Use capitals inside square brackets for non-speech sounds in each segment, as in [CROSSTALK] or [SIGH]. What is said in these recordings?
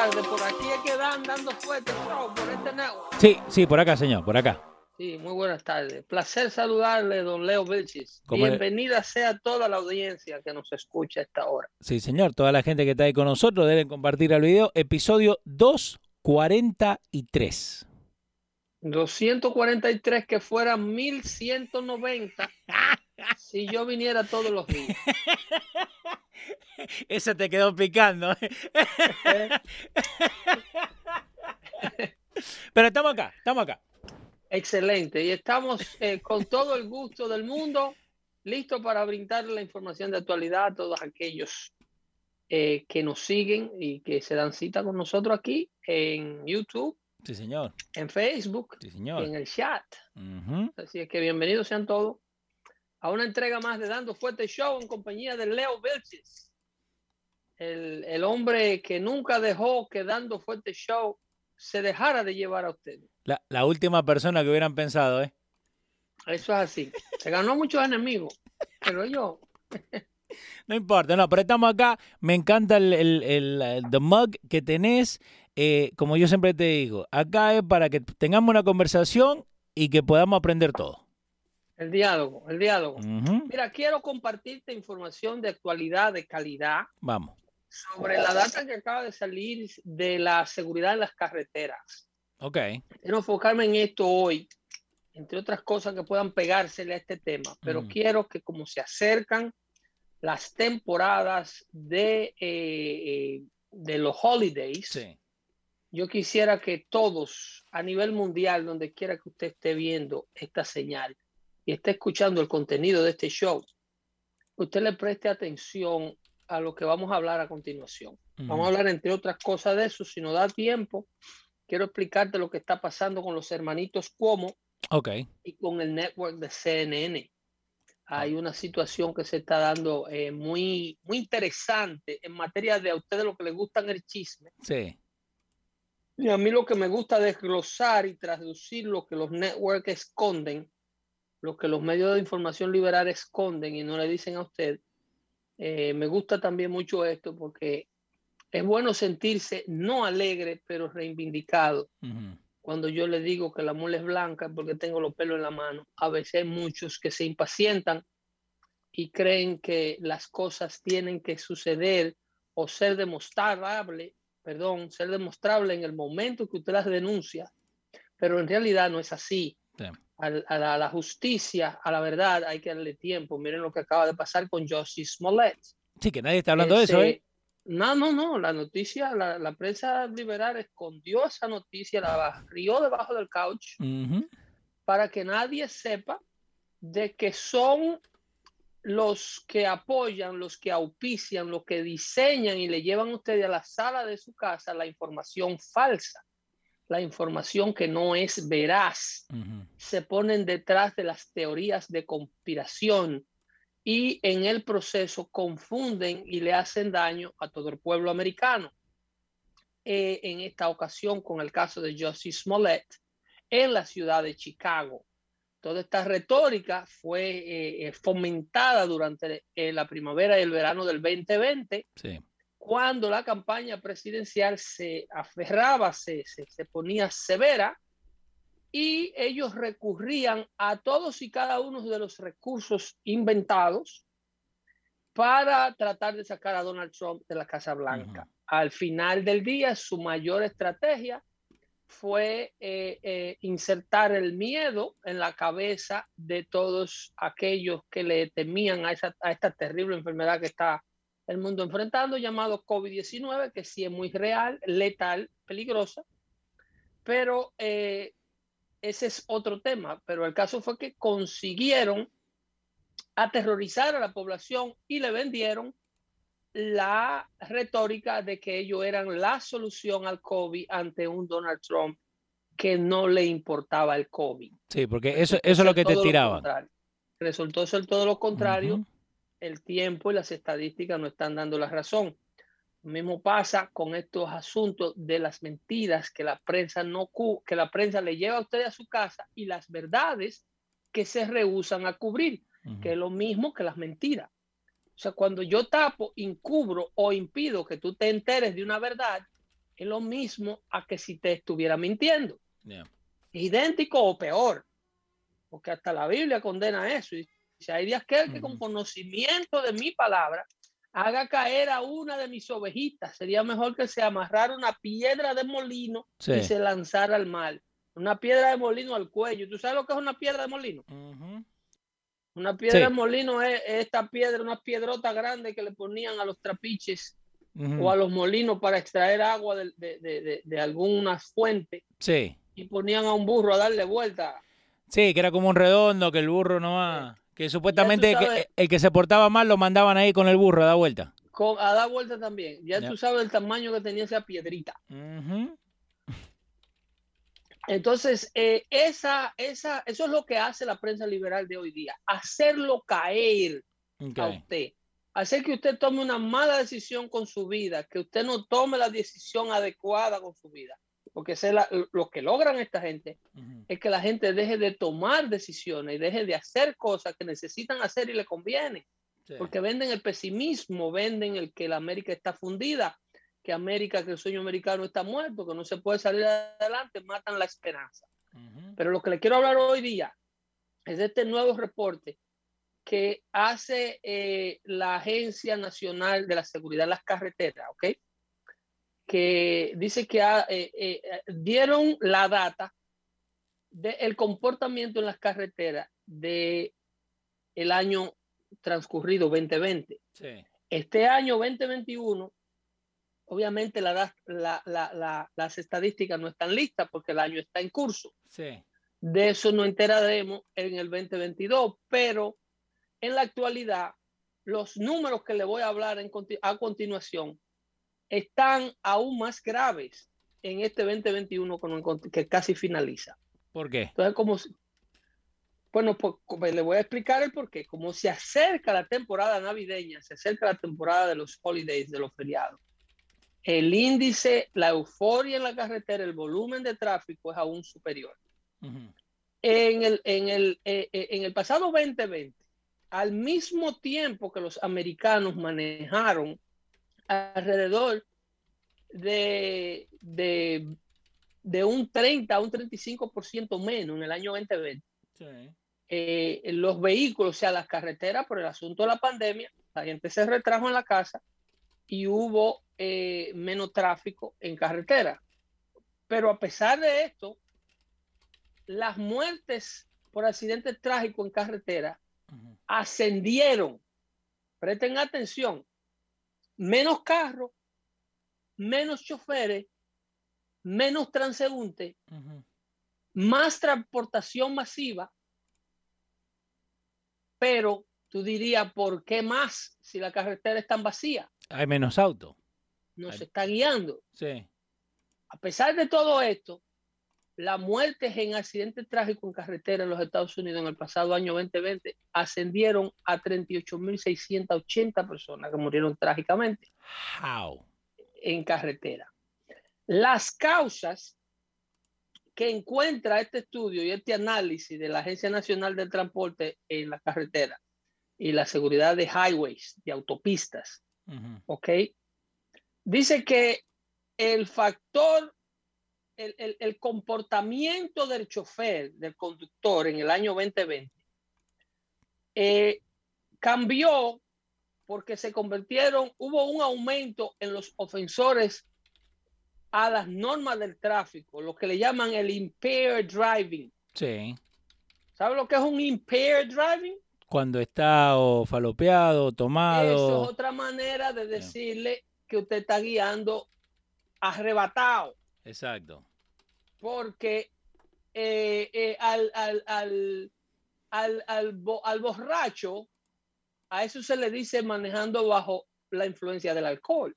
Por aquí es que dan dando fuerte, bro, por este network. Sí, sí, por acá, señor, por acá. Sí, muy buenas tardes. Placer saludarle, don Leo Vilchis. ¿Cómo le- Bienvenida sea toda la audiencia que nos escucha a esta hora. Sí, señor, toda la gente que está ahí con nosotros deben compartir el video. Episodio 243. 243 que fueran 1190 si yo viniera todos los días. [LAUGHS] Ese te quedó picando. ¿eh? [LAUGHS] Pero estamos acá, estamos acá. Excelente. Y estamos eh, con todo el gusto del mundo, listos para brindar la información de actualidad a todos aquellos eh, que nos siguen y que se dan cita con nosotros aquí en YouTube, Sí, señor. en Facebook, Sí, y señor. en el chat. Así es que bienvenidos sean todos a una entrega más de Dando Fuerte Show en compañía de Leo Vilches, el, el hombre que nunca dejó que Dando Fuerte Show se dejara de llevar a ustedes. La, la última persona que hubieran pensado, ¿eh? Eso es así. Se ganó muchos enemigos, pero yo, [LAUGHS] No importa, no, pero estamos acá. Me encanta el, el, el, the mug que tenés. Eh, como yo siempre te digo, acá es para que tengamos una conversación y que podamos aprender todo. El diálogo, el diálogo. Ujú. Mira, quiero compartirte información de actualidad, de calidad, Vamos. sobre la data que acaba de salir de la seguridad en las carreteras. Ok. Quiero enfocarme en esto hoy, entre otras cosas que puedan pegársele a este tema, pero Mm. quiero que como se acercan las temporadas de, eh, eh, de los holidays, Sí. yo quisiera que todos a nivel mundial, donde quiera que usted esté viendo esta señal y esté escuchando el contenido de este show, usted le preste atención a lo que vamos a hablar a continuación. Vamos a hablar, entre otras cosas, de eso. Si nos da tiempo, quiero explicarte lo que está pasando con los hermanitos Cuomo Ok. y con el network de CNN. Hay una situación que se está dando eh, muy, muy interesante en materia de a ustedes lo que les gustan el chisme. Sí. Y a mí lo que me gusta desglosar y traducir lo que los networks esconden, lo que los medios de información liberal esconden y no le dicen a usted. Eh, me gusta también mucho esto porque es bueno sentirse no alegre, pero reivindicado. Cuando yo le digo que la mula es blanca porque tengo los pelos en la mano. A veces hay muchos que se impacientan y creen que las cosas tienen que suceder o ser demostrable, perdón, ser demostrable en el momento que usted las denuncia, pero en realidad no es así. Sí. Al- A, la, a la justicia, a la verdad, hay que darle tiempo. Miren lo que acaba de pasar con Josie Smollett. Sí, que nadie está hablando de eso, ¿eh? No, no, no, la noticia, la, la prensa liberal escondió esa noticia, la barrió debajo del couch para que nadie sepa de que son los que apoyan, los que auspician, los que diseñan y le llevan a usted a la sala de su casa la información falsa, la información que no es veraz Ujú. se ponen detrás de las teorías de conspiración y en el proceso confunden y le hacen daño a todo el pueblo americano. Eh, en esta ocasión con el caso de Josie Smollett en la ciudad de Chicago. Toda esta retórica fue eh, eh, fomentada durante eh, la primavera y el verano del 2020 Sí. Cuando la campaña presidencial se aferraba, se, se, se ponía severa y ellos recurrían a todos y cada uno de los recursos inventados para tratar de sacar a Donald Trump de la Casa Blanca. Al final del día, su mayor estrategia fue eh, eh, insertar el miedo en la cabeza de todos aquellos que le temían a, esta terrible enfermedad que está el mundo enfrentando, llamado COVID-19, que sí es muy real, letal, peligrosa, pero eh, ese es otro tema. Pero el caso fue que consiguieron aterrorizar a la población y le vendieron la retórica de que ellos eran la solución al COVID ante un Donald Trump que no le importaba el COVID. Sí, porque eso, eso es lo que te tiraban. Resultó ser todo lo contrario. El tiempo y las estadísticas no están dando la razón. Lo mismo pasa con estos asuntos de las mentiras que la prensa no que la prensa le lleva a usted a su casa y las verdades que se rehusan a cubrir, que es lo mismo que las mentiras. O sea, cuando yo tapo, encubro o impido que tú te enteres de una verdad, es lo mismo a que si te estuviera mintiendo. Idéntico o peor. Porque hasta la Biblia condena eso. Y si hay días que, que con conocimiento de mi palabra haga caer a una de mis ovejitas, sería mejor que se amarrara una piedra de molino y se lanzara al mal. Una piedra de molino al cuello. ¿Tú sabes lo que es una piedra de molino? Una piedra de molino es, esta piedra, una piedrota grande que le ponían a los trapiches o a los molinos para extraer agua de, de, de, algunas fuentes. Sí. Y ponían a un burro a darle vuelta. Sí, que era como un redondo, que el burro no va. Que supuestamente el que se portaba mal lo mandaban ahí con el burro a dar vuelta. Con, a dar vuelta también. Ya, tú sabes el tamaño que tenía esa piedrita. Entonces, eh, esa, esa, eso es lo que hace la prensa liberal de hoy día, hacerlo caer a usted, hacer que usted tome una mala decisión con su vida, que usted no tome la decisión adecuada con su vida, porque es lo que logran esta gente es que la gente deje de tomar decisiones y deje de hacer cosas que necesitan hacer y le conviene, porque venden el pesimismo, venden el que la América está fundida que América, que el sueño americano está muerto, que no se puede salir adelante, matan la esperanza. Pero lo que le quiero hablar hoy día es de este nuevo reporte que hace eh, la Agencia Nacional de la Seguridad de las Carreteras, ¿ok? Que dice que eh, eh, dieron la data del comportamiento en las carreteras de el año transcurrido 2020. Este año 2021 obviamente la, las estadísticas no están listas porque el año está en curso. Sí. De eso no enteraremos en el 2022, pero en la actualidad los números que le voy a hablar a continuación están aún más graves en este 2021 que casi finaliza. ¿Por qué? Entonces, como bueno, pues, le voy a explicar el por qué. Como se acerca la temporada navideña, se acerca la temporada de los holidays, de los feriados el índice, la euforia en la carretera, el volumen de tráfico es aún superior. en, el, en, el, eh, eh, en el pasado 2020, al mismo tiempo que los americanos manejaron alrededor de, de, de un 30 a un 35% menos en el año 2020. Eh, los vehículos, o sea, las carreteras, por el asunto de la pandemia, la gente se retrajo en la casa y hubo eh, menos tráfico en carretera. Pero a pesar de esto, las muertes por accidentes trágicos en carretera ascendieron. Presten atención. Menos carros, menos choferes, menos transeúntes, más transportación masiva, pero tú dirías, ¿por qué más si la carretera está vacía? Hay menos autos. Nos está guiando. Sí. A pesar de todo esto, las muertes en accidentes trágicos en carretera en los Estados Unidos en el pasado año 2020 ascendieron a 38.680 personas que murieron trágicamente How? en carretera. Las causas que encuentra este estudio y este análisis de la Agencia Nacional del Transporte en la carretera y la seguridad de highways, de autopistas, ¿ok? Dice que el factor el, el, comportamiento del chofer, del conductor en el año 2020, eh, cambió porque se convirtieron, hubo un aumento en los ofensores a las normas del tráfico, lo que le llaman el impaired driving. Sí. ¿Sabe lo que es un impaired driving? Cuando está o falopeado, tomado. Eso es otra manera de decirle que usted está guiando arrebatado. Exacto. Porque eh, eh, al, al, al, al, al, borracho, a eso se le dice manejando bajo la influencia del alcohol.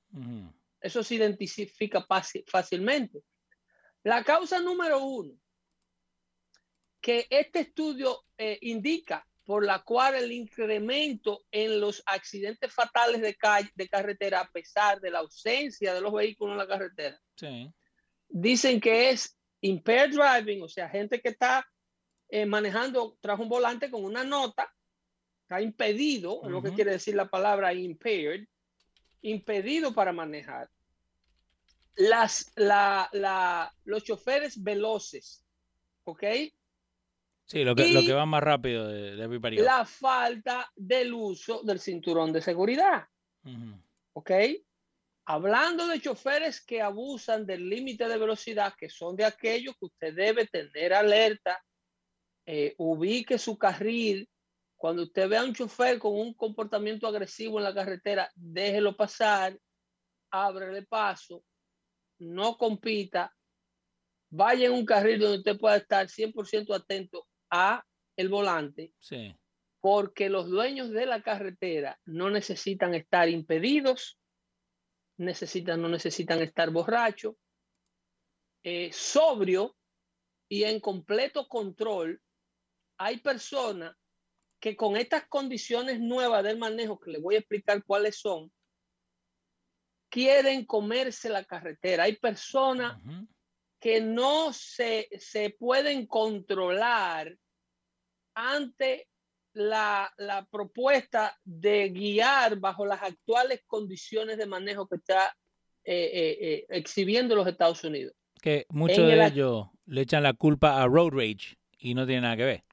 Eso se identifica fácilmente. La causa número uno que este estudio eh, indica por la cual el incremento en los accidentes fatales de, de carretera, a pesar de la ausencia de los vehículos en la carretera, dicen que es impaired driving, o sea, gente que está eh, manejando tras un volante con una nota, está impedido, es lo que quiere decir la palabra impaired, impedido para manejar las, la, los choferes veloces, ¿ok? Sí, lo que, lo que va más rápido de, de La falta del uso del cinturón de seguridad, ¿ok? Hablando de choferes que abusan del límite de velocidad, que son de aquellos que usted debe tener alerta, eh, ubique su carril. Cuando usted vea a un chofer con un comportamiento agresivo en la carretera, déjelo pasar, ábrele paso, no compita, vaya en un carril donde usted pueda estar 100% atento a el volante. Sí. Porque los dueños de la carretera no necesitan estar impedidos, necesitan, no necesitan estar borrachos, eh, sobrio y en completo control. Hay personas que con estas condiciones nuevas del manejo, que les voy a explicar cuáles son, quieren comerse la carretera. Hay personas que no se, se, pueden controlar ante la, la, propuesta de guiar bajo las actuales condiciones de manejo que está eh, eh, eh, exhibiendo los Estados Unidos. Que muchos de ellos le echan la culpa a road rage y no tiene nada que ver.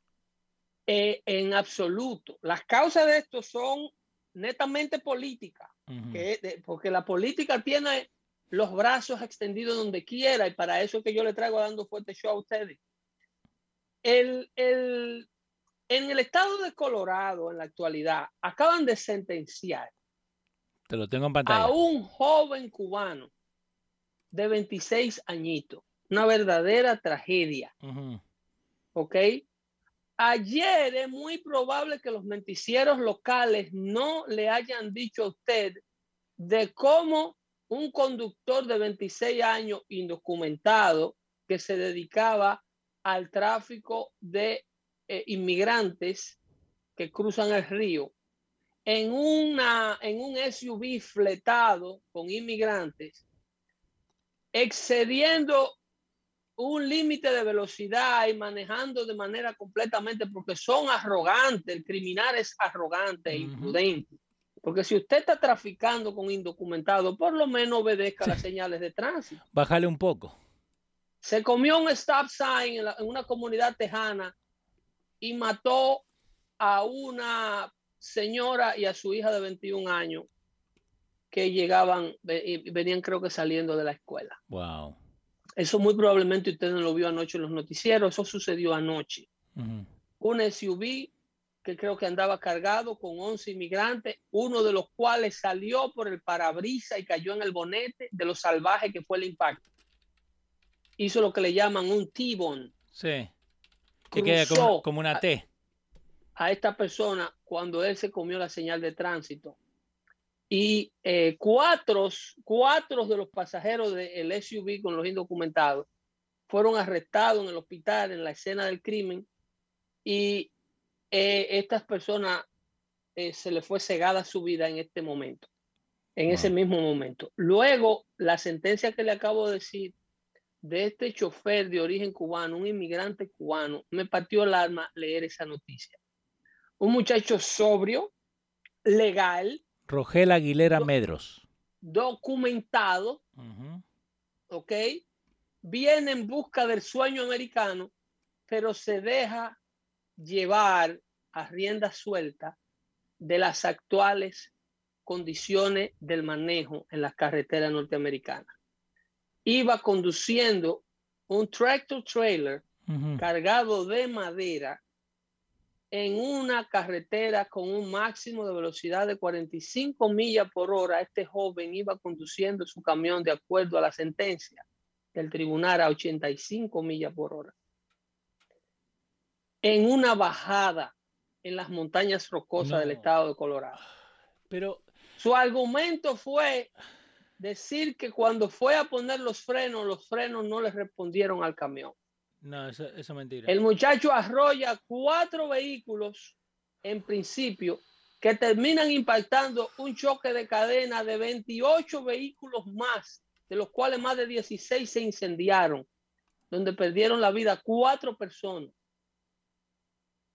en absoluto. Las causas de esto son netamente políticas porque la política tiene los brazos extendidos donde quiera y para eso que yo le traigo dando fuerte show a ustedes. El, el, en el estado de Colorado, en la actualidad, acaban de sentenciar Te lo tengo en pantalla. a un joven cubano de 26 añitos. Una verdadera tragedia. ¿Ok? Ayer es muy probable que los menticieros locales no le hayan dicho a usted de cómo un conductor de 26 años indocumentado que se dedicaba al tráfico de eh, inmigrantes que cruzan el río en, una, en un SUV fletado con inmigrantes, excediendo un límite de velocidad y manejando de manera completamente porque son arrogantes, el criminal es arrogante e imprudente. Porque si usted está traficando con indocumentados, por lo menos obedezca las señales de tránsito. Bájale un poco. Se comió un stop sign en, en una comunidad tejana y mató a una señora y a su hija de 21 años que llegaban y venían creo que saliendo de la escuela. Wow. Eso muy probablemente usted no lo vio anoche en los noticieros, eso sucedió anoche. Un SUV que creo que andaba cargado con 11 inmigrantes, uno de los cuales salió por el parabrisa y cayó en el bonete de lo salvaje que fue el impacto. Hizo lo que le llaman un T-bone. Sí. Que como, como, una T. A, a, esta persona cuando él se comió la señal de tránsito y eh, cuatro, cuatro de los pasajeros del SUV con los indocumentados fueron arrestados en el hospital en la escena del crimen y eh, estas personas eh, se le fue cegada su vida en este momento, en ese mismo momento. Luego, la sentencia que le acabo de decir de este chofer de origen cubano, un inmigrante cubano, me partió el alma leer esa noticia. Un muchacho sobrio, legal, Rogel Aguilera Medros. Documentado, ¿ok? viene en busca del sueño americano, pero se deja llevar a rienda suelta de las actuales condiciones del manejo en las carreteras norteamericanas. Iba conduciendo un tractor trailer cargado de madera en una carretera con un máximo de velocidad de 45 millas por hora. Este joven iba conduciendo su camión de acuerdo a la sentencia del tribunal a 85 millas por hora. En una bajada en las montañas rocosas del estado de Colorado. Pero su argumento fue decir que cuando fue a poner los frenos, los frenos no le respondieron al camión. No, eso, es mentira. El muchacho arrolla cuatro vehículos en principio que terminan impactando un choque de cadena de 28 vehículos más, de los cuales más de 16 se incendiaron, donde perdieron la vida cuatro personas.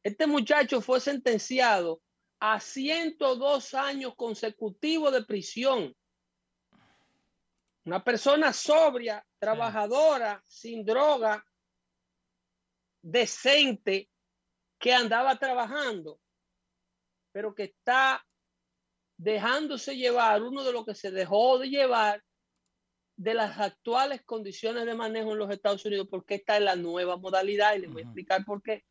Este muchacho fue sentenciado a 102 años consecutivos de prisión. Una persona sobria, trabajadora, sin droga, decente, que andaba trabajando, pero que está dejándose llevar, uno de los que se dejó de llevar de las actuales condiciones de manejo en los Estados Unidos, porque esta es la nueva modalidad y les voy a explicar por qué.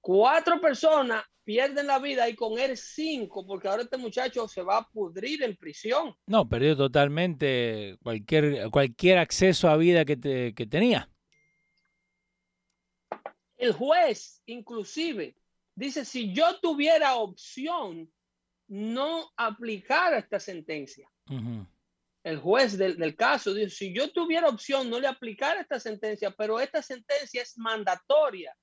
Cuatro personas pierden la vida y con él cinco, porque ahora este muchacho se va a pudrir en prisión. No, perdió totalmente cualquier, cualquier acceso a vida que, que tenía. El juez, inclusive, dice, si yo tuviera opción, no aplicar esta sentencia. El juez del, del, caso dice, si yo tuviera opción, no le aplicara esta sentencia, pero esta sentencia es mandatoria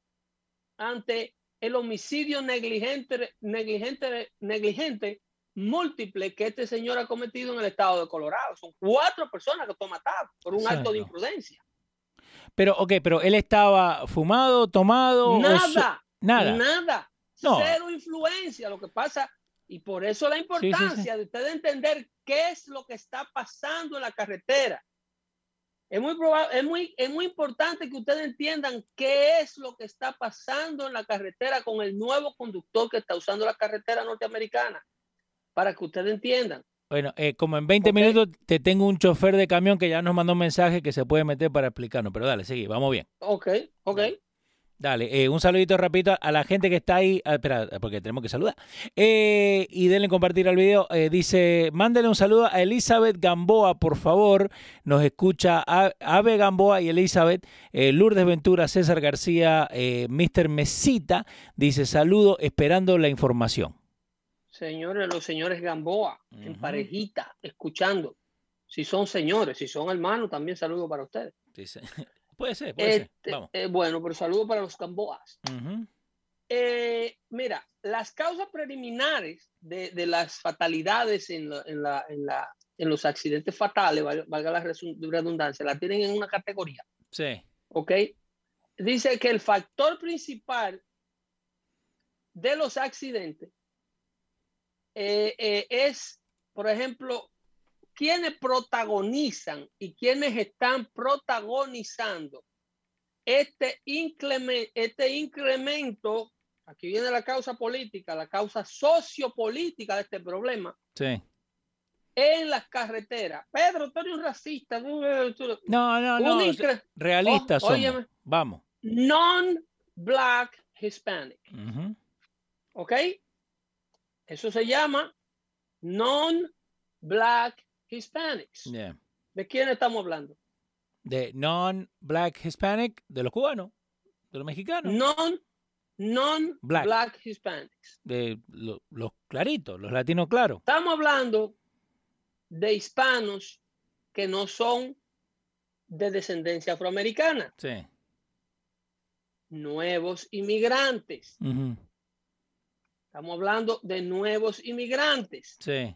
ante el homicidio negligente, negligente, negligente múltiple que este señor ha cometido en el estado de Colorado. Son cuatro personas que fue matado por un acto de imprudencia. Pero, ok, pero él estaba fumado, tomado. Nada. nada. Nada. Cero influencia. Lo que pasa, y por eso la importancia de usted entender qué es lo que está pasando en la carretera. Es muy, probable, es, muy, es muy importante que ustedes entiendan qué es lo que está pasando en la carretera con el nuevo conductor que está usando la carretera norteamericana, para que ustedes entiendan. Bueno, eh, como en 20 minutos te tengo un chofer de camión que ya nos mandó un mensaje que se puede meter para explicarnos, pero dale, seguí, vamos bien. Ok, ok. Dale, eh, un saludito rapidito a la gente que está ahí. Ah, espera, porque tenemos que saludar. Eh, y denle compartir al video. dice, mándele un saludo a Elizabeth Gamboa, por favor. Nos escucha Ave Gamboa y Elizabeth. Lourdes Ventura, César García, Mr. Mesita. Dice, saludo, esperando la información. Señores, los señores Gamboa, en parejita, escuchando. Si son señores, si son hermanos, también saludo para ustedes. Puede ser, puede ser. Este, eh, bueno, pero saludo para los Gamboas. Eh, mira, las causas preliminares de, las fatalidades en, en, los accidentes fatales, valga la redundancia, la tienen en una categoría. Sí. ¿Ok? Dice que el factor principal de los accidentes eh, es, por ejemplo, quienes protagonizan y quienes están protagonizando este, incremento, este incremento, aquí viene la causa política, la causa sociopolítica de este problema. Sí. En las carreteras. Pedro, tú eres un racista. No, no, no. Realistas oh, Vamos. Non-black Hispanic. ¿Ok? Eso se llama non-black Hispanics. ¿De quién estamos hablando? De non-black Hispanic, de los cubanos, de los mexicanos. Non, non-black Hispanics. De los claritos, los latinos claros. Estamos hablando de hispanos que no son de descendencia afroamericana. Sí. Nuevos inmigrantes. Estamos hablando de nuevos inmigrantes. Sí.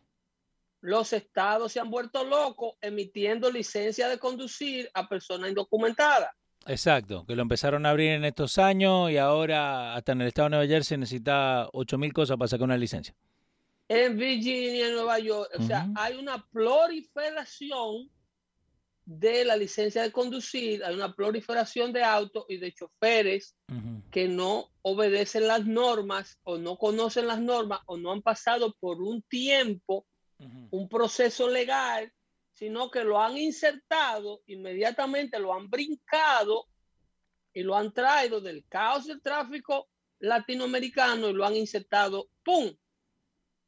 Los estados se han vuelto locos emitiendo licencia de conducir a personas indocumentadas. Exacto, que lo empezaron a abrir en estos años y ahora hasta en el estado de Nueva Jersey necesita 8 mil cosas para sacar una licencia. En Virginia, en Nueva York, o sea, hay una proliferación de la licencia de conducir, hay una proliferación de autos y de choferes que no obedecen las normas o no conocen las normas o no han pasado por un tiempo, Ujú. un proceso legal, sino que lo han insertado, inmediatamente lo han brincado y lo han traído del caos del tráfico latinoamericano y lo han insertado, ¡pum!,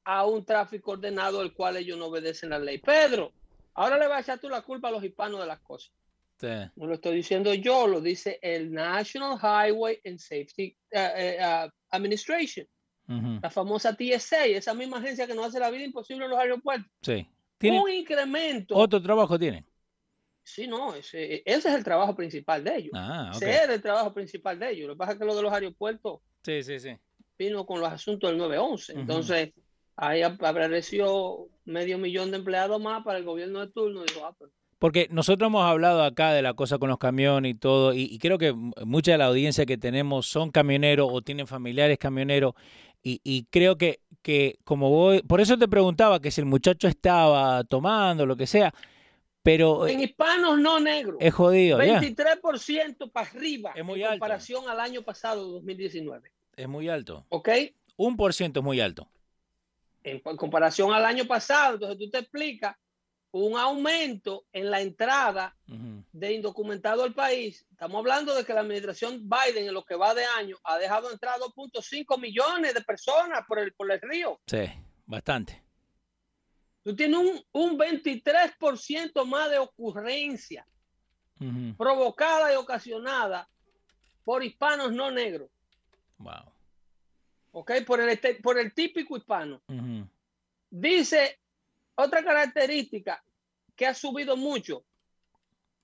a un tráfico ordenado al cual ellos no obedecen la ley. Pedro, ahora le vas a echar tú la culpa a los hispanos de las cosas. Sí. No lo estoy diciendo yo, lo dice el National Highway and Safety eh, eh, uh, Administration, La famosa TSA, esa misma agencia que nos hace la vida imposible en los aeropuertos. Sí. Un incremento. otro trabajo tienen. Sí, no, ese, ese es el trabajo principal de ellos. Ah, ok. Ese era el trabajo principal de ellos. Lo que pasa es que lo de los aeropuertos Sí, sí, sí. vino con los asuntos del 911. Ujú. Entonces, ahí ap- apareció medio millón de empleados más para el gobierno de turno. Dijo, ah, Porque nosotros hemos hablado acá de la cosa con los camiones y todo, y, y creo que mucha de la audiencia que tenemos son camioneros o tienen familiares camioneros, y, y creo que, que como voy, por eso te preguntaba que si el muchacho estaba tomando, lo que sea, pero en eh, hispanos no negros. es jodido, ya, 23% para arriba Es muy en alto. comparación al año pasado, 2019. es muy alto. ¿Ok? Un por ciento es muy alto. En comparación al año pasado, entonces tú te explicas un aumento en la entrada de indocumentados al país. Estamos hablando de que la administración Biden en lo que va de año ha dejado entrar 2.5 millones de personas por el, por el río. Sí, bastante. Tú tienes un, un 23% más de ocurrencia provocada y ocasionada por hispanos no negros, Wow. ¿ok? Por el, este- por el típico hispano. Dice otra característica que ha subido mucho.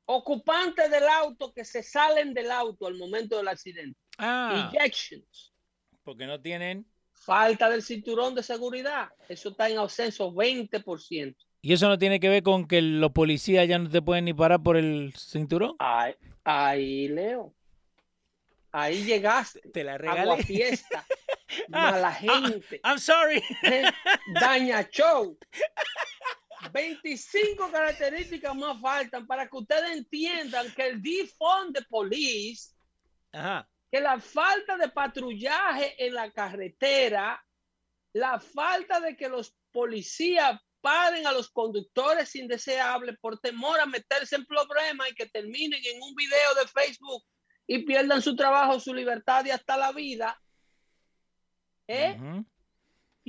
Ocupantes del auto que se salen del auto al momento del accidente. Ah, Ejections. porque no tienen. Falta del cinturón de seguridad. Eso está en ascenso 20%. ¿Y eso no tiene que ver con que los policías ya no te pueden ni parar por el cinturón? Ahí, ahí Leo. Ahí llegaste. Te la Agua regalé. fiesta. [LAUGHS] Ah, mala ah, gente. I'm sorry. [LAUGHS] Daña show. 25 características más faltan para que ustedes entiendan que el defund de police, Ajá. que la falta de patrullaje en la carretera, la falta de que los policías paren a los conductores indeseables por temor a meterse en problemas y que terminen en un video de Facebook y pierdan su trabajo, su libertad y hasta la vida, ¿eh?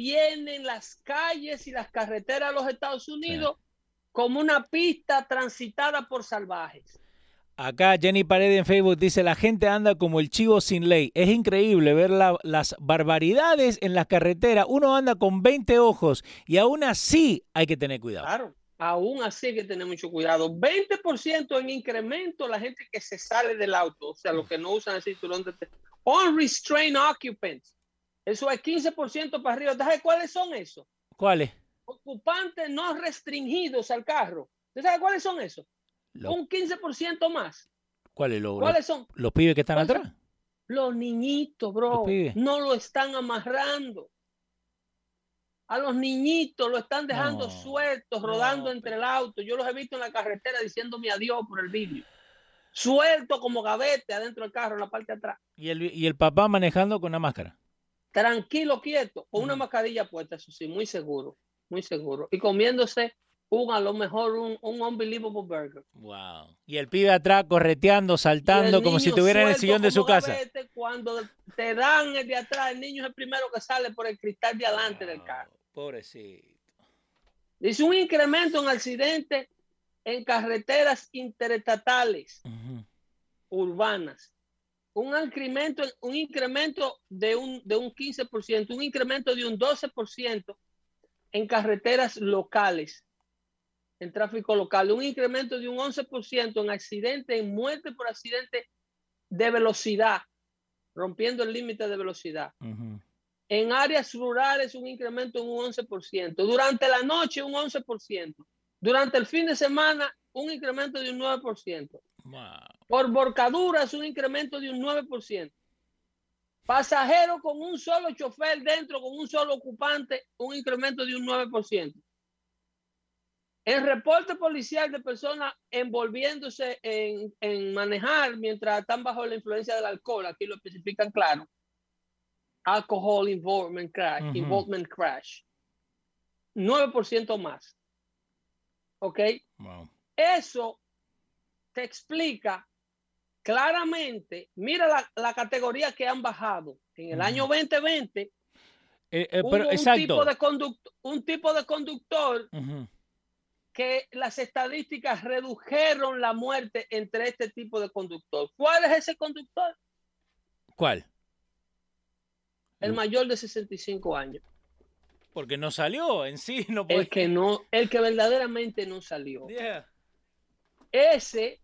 Tienen las calles y las carreteras de los Estados Unidos como una pista transitada por salvajes. Acá Jenny Paredes en Facebook dice, la gente anda como el chivo sin ley. Es increíble ver la- las barbaridades en las carreteras. Uno anda con 20 ojos y aún así hay que tener cuidado. Claro, aún así hay que tener mucho cuidado. 20% en incremento la gente que se sale del auto, o sea, los que no usan el cinturón de... Unrestrained occupants. Eso es 15% para arriba. ¿Sabes cuáles son esos? ¿Cuál es? Ocupantes no restringidos al carro. ¿Usted sabe cuáles son esos? Lo- Un 15% más. ¿Cuál es? Lo- ¿Cuáles son? los pibes que están ¿Cuáles atrás. Los niñitos, bro, Los pibes. no lo están amarrando. A los niñitos lo están dejando No, sueltos, rodando no, entre el auto. Yo los he visto en la carretera diciéndome adiós por el vídeo. Suelto como gavete adentro del carro, en la parte de atrás. Y el, y el papá manejando con una máscara. Tranquilo, quieto, con una mascarilla puesta, eso sí, muy seguro, muy seguro. Y comiéndose un, a lo mejor, un, un unbelievable burger. Wow. Y el pibe atrás correteando, saltando, como si estuviera en el sillón de su casa. Cuando te dan el de atrás, el niño es el primero que sale por el cristal de adelante del carro. Pobrecito. Dice un incremento en accidentes en carreteras interestatales urbanas. Un incremento, un incremento de un, de un 15%, un incremento de un 12% en carreteras locales, en tráfico local, un incremento de un 11% en accidentes, en muerte por accidente de velocidad, rompiendo el límite de velocidad. En áreas rurales un incremento en un 11%. Durante la noche un 11%. Durante el fin de semana un incremento de un 9%. Wow. Por borcaduras un incremento de un 9%. Pasajeros con un solo chofer dentro, con un solo ocupante, un incremento de un 9%. El reporte policial de personas envolviéndose en, en, manejar mientras están bajo la influencia del alcohol, aquí lo especifican claro. Alcohol involvement crash, involvement crash. 9% más. ¿Ok? Wow. Eso te explica claramente, mira la, la categoría que han bajado. En el año 2020 Eh, eh, hubo pero, un, exacto. tipo de conduct- un tipo de conductor que las estadísticas redujeron la muerte entre este tipo de conductor. ¿Cuál es ese conductor? ¿Cuál? El mayor de 65 años. Porque no salió en sí, no El puede. que no, el que verdaderamente no salió. Yeah. Ese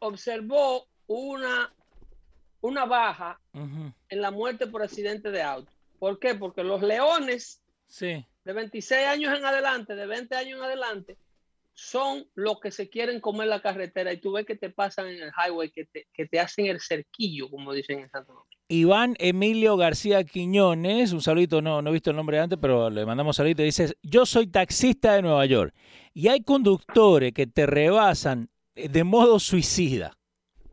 observó una, una baja en la muerte por accidente de auto. ¿Por qué? Porque los leones Sí. de 26 años en adelante, de 20 años en adelante, son los que se quieren comer la carretera y tú ves que te pasan en el highway, que te, que te hacen el cerquillo, como dicen en Santo Domingo. Iván Emilio García Quiñones, un saludito, no, no he visto el nombre antes, pero le mandamos saludito. Dice, yo soy taxista de Nueva York y hay conductores que te rebasan de modo suicida.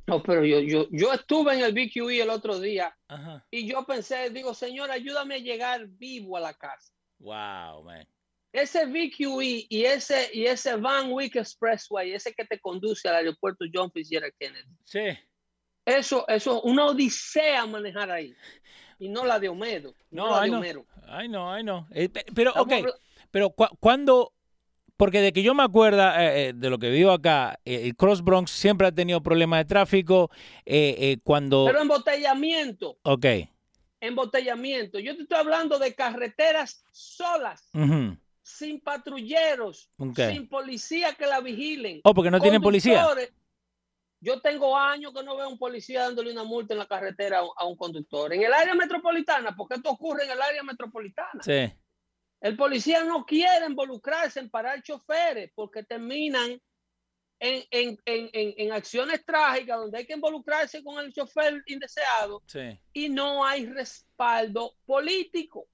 No, pero yo, yo, yo estuve en el BQE el otro día Ajá. y yo pensé, digo, señor, ayúdame a llegar vivo a la casa. Wow, man. Ese VQE y ese, y ese Van Wyck Expressway, ese que te conduce al aeropuerto John Fitzgerald Kennedy, Sí. eso, eso, una odisea manejar ahí. Y no la de Homero. No, No, la ay, de no. Homero. Ay, no, ay, no. Eh, pe- pero, ok, pero cu- cuando... Porque de que yo me acuerdo eh, eh, de lo que vivo acá, eh, el Cross Bronx siempre ha tenido problemas de tráfico. eh, eh, cuando... Pero embotellamiento, ok. embotellamiento. Yo te estoy hablando de carreteras solas, sin patrulleros, sin policía que la vigilen. Oh, porque no tienen policía. Yo tengo años que no veo a un policía dándole una multa en la carretera a un, a un conductor. En el área metropolitana, porque esto ocurre en el área metropolitana. Sí. El policía no quiere involucrarse en parar choferes porque terminan en, en- en- en- en acciones trágicas donde hay que involucrarse con el chofer indeseado Sí. y no hay respaldo político.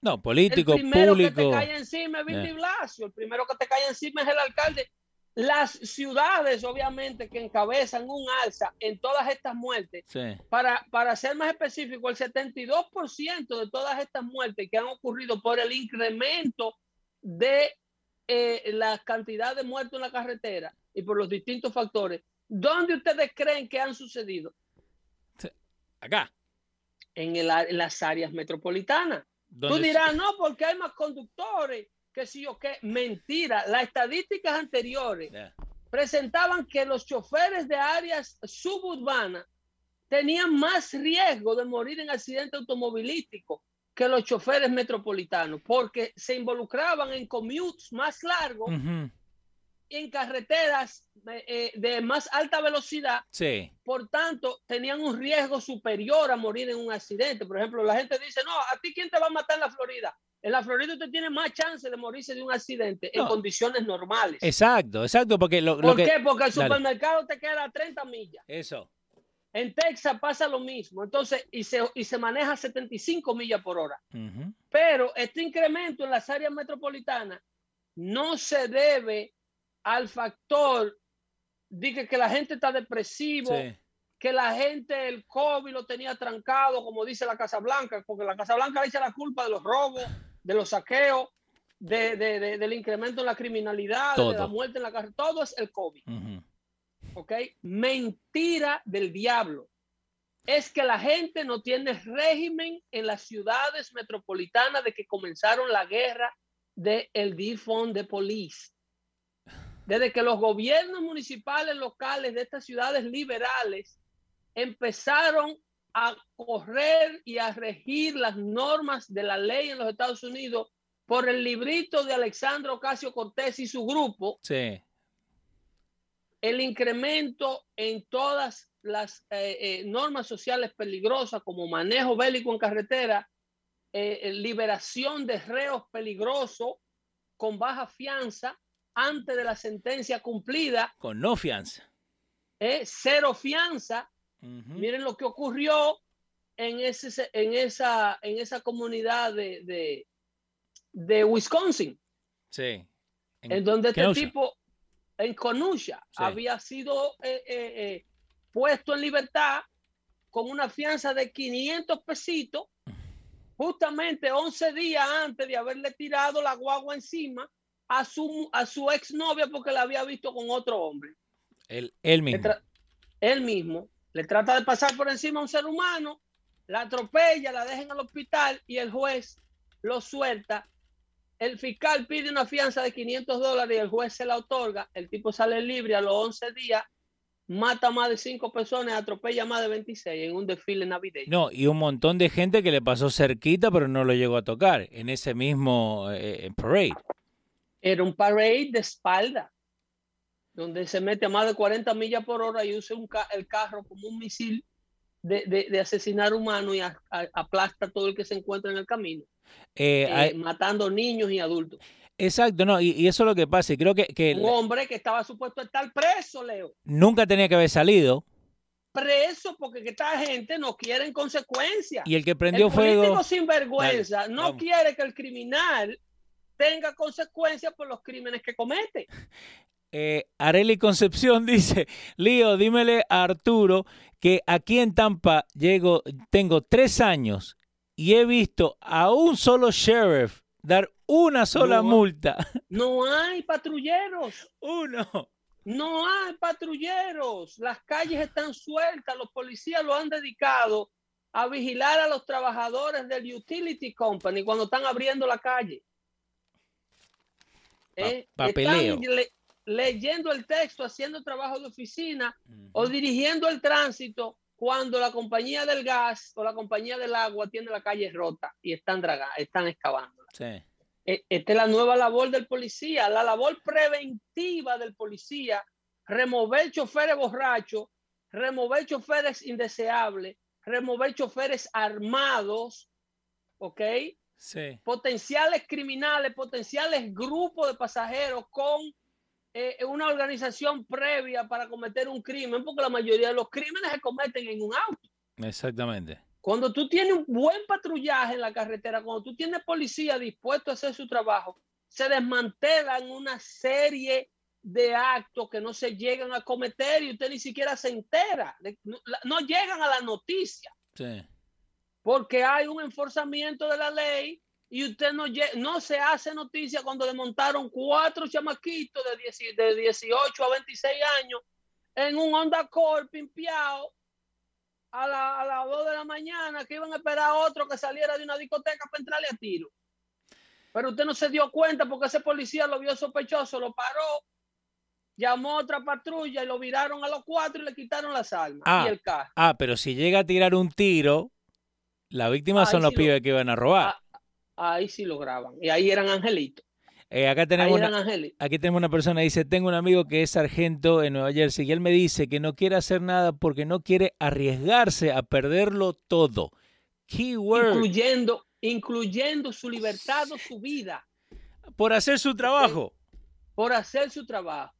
No, político, el primero que te público. cae encima es Billy Yeah. Blasio, el primero que te cae encima es el alcalde. Las ciudades, obviamente, que encabezan un alza en todas estas muertes, Sí. para, para ser más específico, el 72% de todas estas muertes que han ocurrido por el incremento de eh, la cantidad de muertos en la carretera y por los distintos factores, ¿dónde ustedes creen que han sucedido? Acá. En, el en las áreas metropolitanas. Tú dirás, no, porque hay más conductores, que sí o qué. Mentira. Las estadísticas anteriores Yeah. presentaban que los choferes de áreas suburbanas tenían más riesgo de morir en accidente automovilístico que los choferes metropolitanos, porque se involucraban en commutes más largos. En carreteras eh, de más alta velocidad, Sí. por tanto, tenían un riesgo superior a morir en un accidente. Por ejemplo, la gente dice, no, ¿a ti quién te va a matar en la Florida? En la Florida usted tiene más chance de morirse de un accidente en condiciones normales. Exacto, exacto, porque lo, lo ¿Por que... qué? Porque el Dale. supermercado te queda a 30 millas. Eso. En Texas pasa lo mismo. Entonces, y se, y se maneja a 75 millas por hora. Pero este incremento en las áreas metropolitanas no se debe al factor de que, la gente está depresivo, Sí. que la gente el COVID lo tenía trancado, como dice la Casa Blanca, porque la Casa Blanca le echa la culpa de los robos, de los saqueos, de, de- de- del incremento en la criminalidad, de la muerte en la carretera. Todo es el COVID. Ujú. ¿ok? Mentira del diablo. Es que la gente no tiene régimen en las ciudades metropolitanas de que comenzaron la guerra del el defund de police. Desde que los gobiernos municipales locales de estas ciudades liberales empezaron a correr y a regir las normas de la ley en los Estados Unidos por el librito de Alexandro Ocasio Cortés y su grupo, Sí. el incremento en todas las eh, eh, normas sociales peligrosas como manejo bélico en carretera, eh, eh, liberación de reos peligrosos con baja fianza antes de la sentencia cumplida, Con no fianza. eh, cero fianza. Miren lo que ocurrió en, ese, en, esa, en esa comunidad de, de, de Wisconsin. Sí. en, donde este tipo, en Conusha, había sido eh, eh, eh, puesto en libertad con una fianza de 500 pesitos, justamente 11 días antes de haberle tirado la guagua encima a su, a su exnovia porque la había visto con otro hombre. Él, él mismo. Él mismo le trata de pasar por encima a un ser humano, la atropella, la deja en el hospital y el juez lo suelta. El fiscal pide una fianza de 500 dólares y el juez se la otorga. El tipo sale libre a los 11 días, mata a más de 5 personas, atropella a más de 26 en un desfile navideño. No, y un montón de gente que le pasó cerquita, pero no lo llegó a tocar en ese mismo eh, parade. Era un parade de espalda donde se mete a más de 40 millas por hora y usa un el carro como un misil de, asesinar humanos y aplasta todo el que se encuentra en el camino, eh, eh, matando niños y adultos. Exacto, no, y, eso es lo que pasa. Y creo que, que, Un hombre que estaba supuesto a estar preso, Leo. Nunca tenía que haber salido. Preso porque esta gente no quiere consecuencias. Y el que prendió el fuego. sin vergüenza no quiere que el criminal tenga consecuencias por los crímenes que comete. [LAUGHS] Eh, Areli Concepción dice, Lío, dímele a Arturo que aquí en Tampa llego, tengo tres años y he visto a un solo sheriff dar una sola multa. [LAUGHS] No hay patrulleros. Uno. No hay patrulleros. Las calles están sueltas. Los policías lo han dedicado a vigilar a los trabajadores del utility company cuando están abriendo la calle. Eh, papeleo leyendo el texto, haciendo trabajo de oficina o dirigiendo el tránsito cuando la compañía del gas o la compañía del agua tiene la calle rota y están están excavando. Sí. E, esta es la nueva labor del policía, la labor preventiva del policía, remover choferes borrachos, remover choferes indeseables, remover choferes armados, ¿ok? Sí. Potenciales criminales, potenciales grupos de pasajeros con eh, una organización previa para cometer un crimen, porque la mayoría de los crímenes se cometen en un auto. Exactamente. Cuando tú tienes un buen patrullaje en la carretera, cuando tú tienes policía dispuesto a hacer su trabajo, se desmantelan una serie de actos que no se llegan a cometer y usted ni siquiera se entera, no, no llegan a la noticia. Sí. Porque hay un enforzamiento de la ley y usted no, no se hace noticia cuando le montaron cuatro chamaquitos de, de 18 a 26 años en un Honda Accord pimpiado a, la, a las 2 de la mañana que iban a esperar a otro que saliera de una discoteca para entrarle a tiro. Pero usted no se dio cuenta porque ese policía lo vio sospechoso, lo paró, llamó a otra patrulla y lo viraron a los cuatro y le quitaron las armas ah, y el carro. Ah, pero si llega a tirar un tiro, la víctima son los pibes que iban a robar. Ah, ahí sí lo graban. Y ahí eran angelitos. Eh, acá tenemos una, aquí tenemos una persona que dice, tengo un amigo que es sargento en Nueva Jersey y él me dice que no quiere hacer nada porque no quiere arriesgarse a perderlo todo. Keyword. Incluyendo, incluyendo su libertad o su vida. Por hacer su trabajo. Por hacer su trabajo.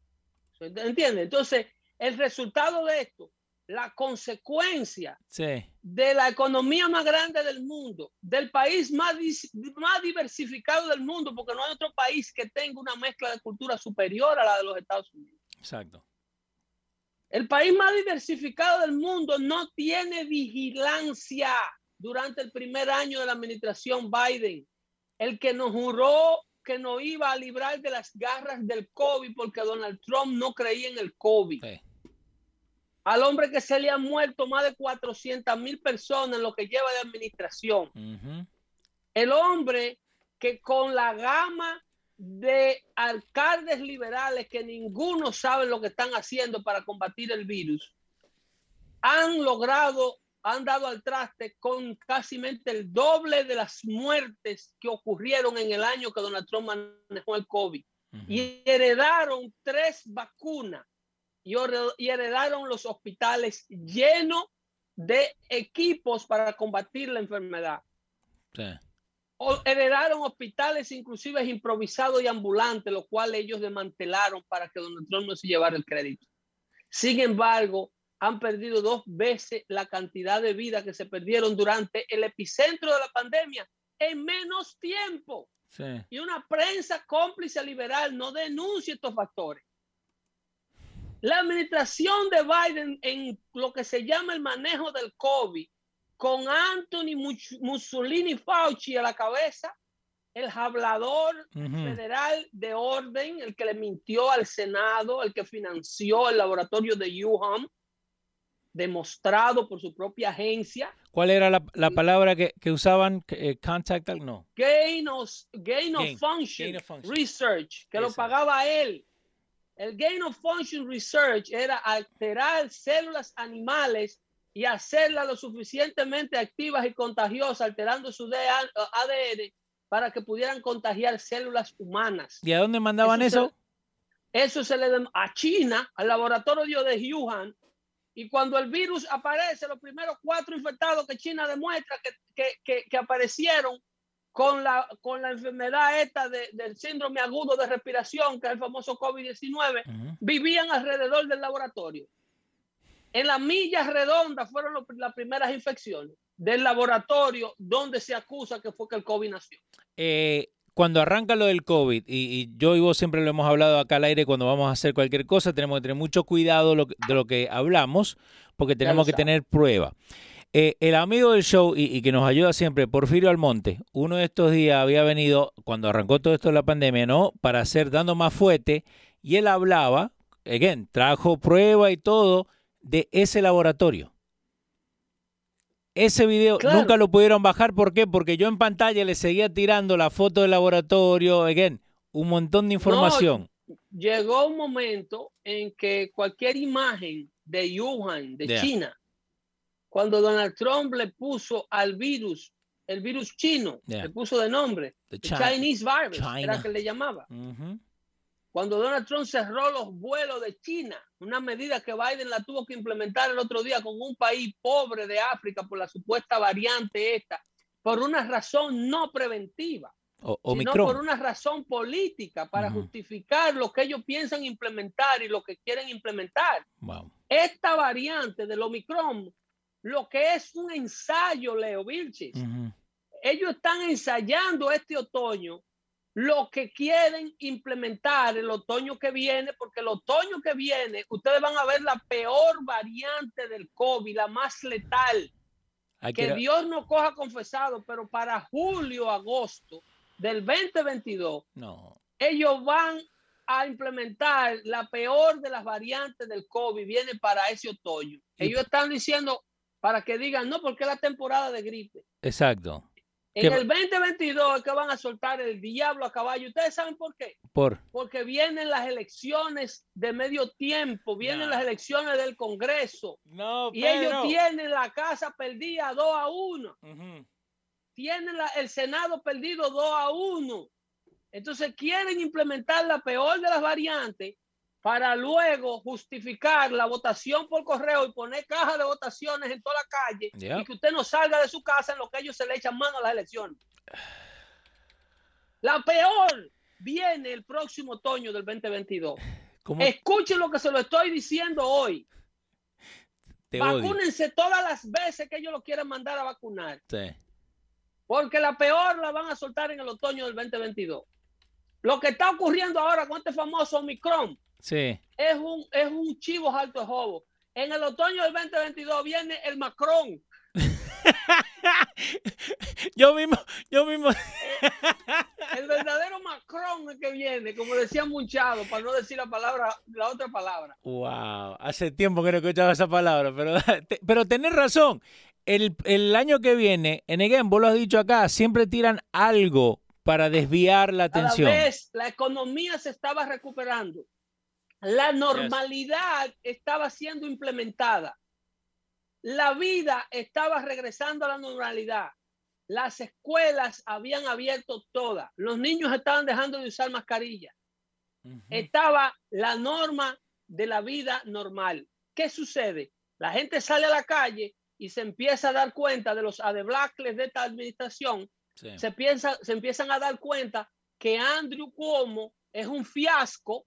¿Entiendes? Entonces, el resultado de esto la consecuencia de la economía más grande del mundo, del país más, más diversificado del mundo, porque no hay otro país que tenga una mezcla de cultura superior a la de los Estados Unidos. Exacto. El país más diversificado del mundo no tiene vigilancia durante el primer año de la administración Biden. El que nos juró que nos iba a librar de las garras del COVID porque Donald Trump no creía en el COVID al hombre que se le han muerto más de 400 mil personas en lo que lleva de administración. El hombre que con la gama de alcaldes liberales que ninguno sabe lo que están haciendo para combatir el virus, han logrado, han dado al traste con casi el doble de las muertes que ocurrieron en el año que Donald Trump manejó el COVID. Y heredaron tres vacunas y heredaron los hospitales llenos de equipos para combatir la enfermedad. O heredaron hospitales inclusive improvisados y ambulantes, lo cual ellos desmantelaron para que Donald Trump no se llevara el crédito. Sin embargo, han perdido dos veces la cantidad de vidas que se perdieron durante el epicentro de la pandemia en menos tiempo. y una prensa cómplice liberal no denuncia estos factores. La administración de Biden en lo que se llama el manejo del COVID, con Anthony Mussolini Fauci a la cabeza, el hablador federal de orden, el que le mintió al Senado, el que financió el laboratorio de Wuhan, demostrado por su propia agencia. ¿Cuál era la, la palabra que, que usaban? Eh, contact, no. Gain of, gain of, function, research, que lo pagaba él. El gain of function research era alterar células animales y hacerlas lo suficientemente activas y contagiosas, alterando su ADN para que pudieran contagiar células humanas. ¿Y a dónde mandaban eso? eso se le a China, al laboratorio de Wuhan, y cuando el virus aparece, los primeros cuatro infectados que China demuestra que, aparecieron con la, con la enfermedad esta del síndrome agudo de respiración, que es el famoso COVID-19, vivían alrededor del laboratorio. En las millas redondas fueron las primeras infecciones del laboratorio donde se acusa que fue que el COVID nació. Eh, cuando arranca lo del COVID, y, yo y vos siempre lo hemos hablado acá al aire cuando vamos a hacer cualquier cosa, tenemos que tener mucho cuidado de lo que hablamos, porque tenemos que tener prueba. Eh, el amigo del show y, que nos ayuda siempre, Porfirio Almonte, uno de estos días había venido, cuando arrancó todo esto de la pandemia, ¿no? Para hacer dando más fuerte, y él hablaba, again, trajo prueba y todo de ese laboratorio. Ese video nunca lo pudieron bajar. ¿Por qué? Porque yo en pantalla le seguía tirando la foto del laboratorio, again, un montón de información. llegó un momento en que cualquier imagen de Wuhan, de China, cuando Donald Trump le puso al virus, el virus chino, le puso de nombre, The Chinese virus, era que le llamaba. Cuando Donald Trump cerró los vuelos de China, una medida que Biden la tuvo que implementar el otro día con un país pobre de África por la supuesta variante esta, por una razón no preventiva, sino por una razón política para justificar lo que ellos piensan implementar y lo que quieren implementar. Esta variante del Omicron, lo que es un ensayo, Leo Vilchis, ellos están ensayando este otoño lo que quieren implementar el otoño que viene, porque el otoño que viene, ustedes van a ver la peor variante del COVID, la más letal. que Dios no coja confesado, pero para julio, agosto del 2022, no. ellos van a implementar la peor de las variantes del COVID, viene para ese otoño. Ellos están diciendo para que digan, no, porque es la temporada de gripe. Exacto. En el 2022 es que van a soltar el diablo a caballo. ¿Ustedes saben por qué? Por. Porque vienen las elecciones de medio tiempo, vienen las elecciones del Congreso. No, y ellos tienen la casa perdida 2 a 1. Tienen el Senado perdido 2 a 1. Entonces quieren implementar la peor de las variantes para luego justificar la votación por correo y poner cajas de votaciones en toda la calle y que usted no salga de su casa en lo que ellos se le echan mano a las elecciones. La peor viene el próximo otoño del 2022. Escuchen lo que se lo estoy diciendo hoy. Vacúnense todas las veces que ellos lo quieran mandar a vacunar. Porque la peor la van a soltar en el otoño del 2022. Lo que está ocurriendo ahora con este famoso Omicron Sí. Es un, es un chivo alto de jobo. En el otoño del 2022 viene el Macron. [LAUGHS] yo mismo, yo mismo. [LAUGHS] el verdadero Macron es que viene, como decía Munchado, para no decir la palabra, la otra palabra. Wow, hace tiempo que no escuchaba esa palabra, pero, [LAUGHS] pero tenés razón. El, el año que viene, en Again, vos lo has dicho acá, siempre tiran algo para desviar la atención. A la vez, la economía se estaba recuperando. La normalidad estaba siendo implementada. La vida estaba regresando a la normalidad. Las escuelas habían abierto todas. Los niños estaban dejando de usar mascarilla. Estaba la norma de la vida normal. ¿Qué sucede? La gente sale a la calle y se empieza a dar cuenta de los adeblacles de esta administración. Se, piensa, se empiezan a dar cuenta que Andrew Cuomo es un fiasco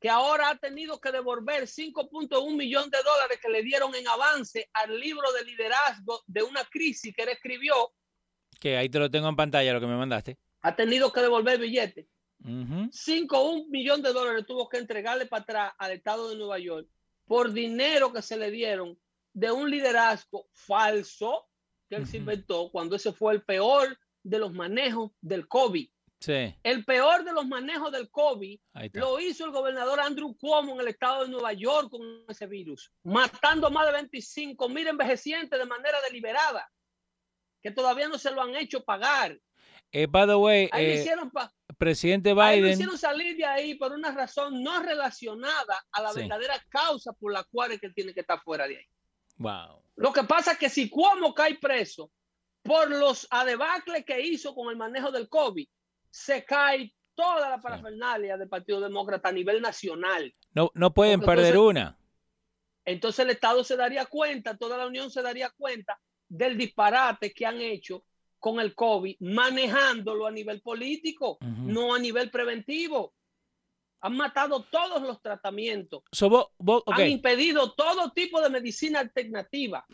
que ahora ha tenido que devolver 5.1 millones de dólares que le dieron en avance al libro de liderazgo de una crisis que él escribió. Que ahí te lo tengo en pantalla, lo que me mandaste. ha tenido que devolver billetes. Ujú. 5 o un millón de dólares tuvo que entregarle para atrás al estado de Nueva York por dinero que se le dieron de un liderazgo falso que él se inventó cuando ese fue el peor de los manejos del COVID. Sí, El peor de los manejos del COVID ahí lo hizo el gobernador Andrew Cuomo en el estado de Nueva York con ese virus, matando a más de 25 mil envejecientes de manera deliberada, que todavía no se lo han hecho pagar. Eh, by the way, Ahí eh, hicieron pa- presidente Biden, hicieron salir de ahí por una razón no relacionada a la Sí. verdadera causa por la cual es que tiene que estar fuera de ahí. wow, Lo que pasa es que si Cuomo cae preso por los adebacles que hizo con el manejo del COVID, se cae toda la parafernalia del Partido Demócrata a nivel nacional. no, no pueden Porque perder entonces- una. Entonces el Estado se daría cuenta, toda la Unión se daría cuenta del disparate que han hecho con el COVID, manejándolo a nivel político, no a nivel preventivo. Han matado todos los tratamientos, So, vos- vos- ok, han impedido todo tipo de medicina alternativa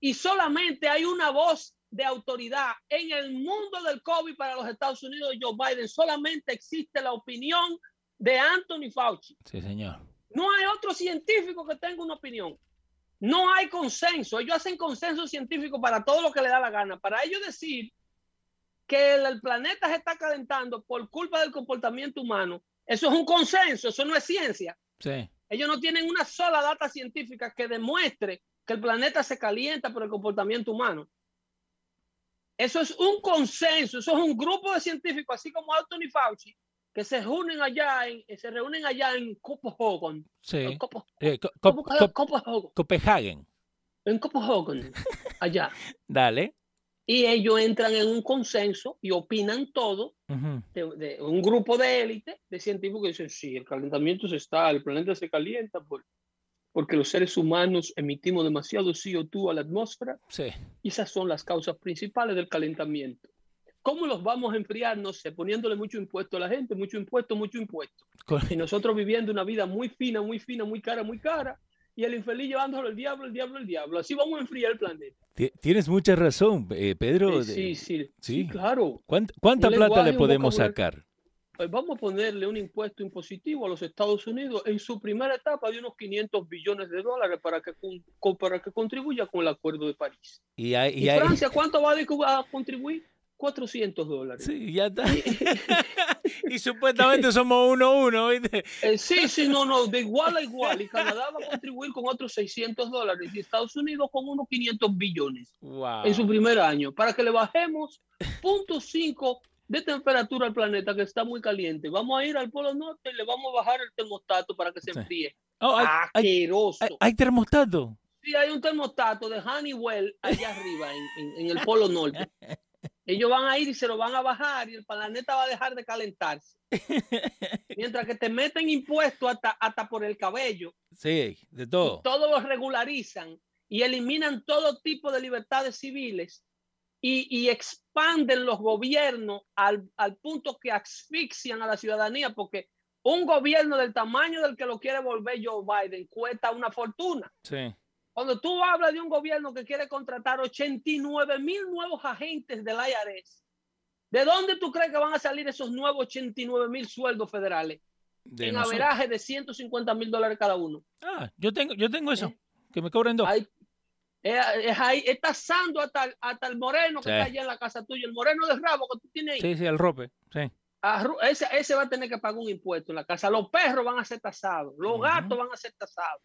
y solamente hay una voz de autoridad en el mundo del COVID para los Estados Unidos, Joe Biden. Solamente existe la opinión de Anthony Fauci. Sí, señor. No hay otro científico que tenga una opinión. No hay consenso. Ellos hacen consenso científico para todo lo que le da la gana. Para ellos decir que el, el planeta se está calentando por culpa del comportamiento humano, eso es un consenso, eso no es ciencia. Sí. Ellos no tienen una sola data científica que demuestre que el planeta se calienta por el comportamiento humano. Eso es un consenso, eso es un grupo de científicos, así como Anthony Fauci, que se reúnen allá en, se reúnen allá en Copenhagen. Sí. Copo- Eh, Co- ¿Cómo Cop- que- Cop- Copenhagen? Copenhagen. En Copenhagen, [LAUGHS] allá. Dale. Y ellos entran en un consenso y opinan todo Ujú. de, de un grupo de élite de científicos que dicen, sí, el calentamiento se está, el planeta se calienta por, porque los seres humanos emitimos demasiado CO2 a la atmósfera Sí. y esas son las causas principales del calentamiento. ¿Cómo los vamos a enfriar? No sé, poniéndole mucho impuesto a la gente, mucho impuesto, mucho impuesto. Y nosotros viviendo una vida muy fina, muy fina, muy cara, muy cara, y el infeliz llevándolo el diablo, el diablo, el diablo. Así vamos a enfriar el planeta. Ti- Tienes mucha razón, eh, Pedro. Eh, sí, sí, sí, sí. claro. ¿Cuánt- ¿Cuánta Un plata le podemos sacar? Pues vamos a ponerle un impuesto impositivo a los Estados Unidos en su primera etapa de unos 500 billones de dólares para que, con- para que contribuya con el Acuerdo de París. Y, hay- ¿Y, y hay- Francia cuánto va a, contribuir? 400 dólares. Sí, ya está. [LAUGHS] y supuestamente somos uno a uno, ¿viste? Eh, sí, sí, no, no, de igual a igual. Y Canadá va a contribuir con otros 600 dólares y Estados Unidos con unos 500 billones Wow. en su primer año para que le bajemos 0.5 de temperatura al planeta que está muy caliente. Vamos a ir al Polo Norte y le vamos a bajar el termostato para que se Sí. enfríe. Oh, hay, hay- Asqueroso. hay- hay termostato. Sí, hay un termostato de Honeywell allá arriba en, en- en el Polo Norte. [LAUGHS] Ellos van a ir y se lo van a bajar y el planeta va a dejar de calentarse. [LAUGHS] Mientras que te meten impuestos hasta, hasta por el cabello, Sí, de todo. todo lo regularizan y eliminan todo tipo de libertades civiles y, y expanden los gobiernos al, al punto que asfixian a la ciudadanía, porque un gobierno del tamaño del que lo quiere volver Joe Biden cuesta una fortuna. Sí. Cuando tú hablas de un gobierno que quiere contratar 89 mil nuevos agentes del IRS, ¿de dónde tú crees que van a salir esos nuevos 89 mil sueldos federales? De en nosotros. averaje de 150 mil dólares cada uno. Ah, yo tengo, yo tengo eso. Eh. Que me cobren dos. Es, es ahí, es tasando hasta, el- hasta el moreno que Sí. está allá en la casa tuya, el moreno de rabo que tú tienes ahí. Sí, sí, el rope. Sí. Ese, ese va a tener que pagar un impuesto en la casa. Los perros van a ser tasados, los gatos van a ser tasados.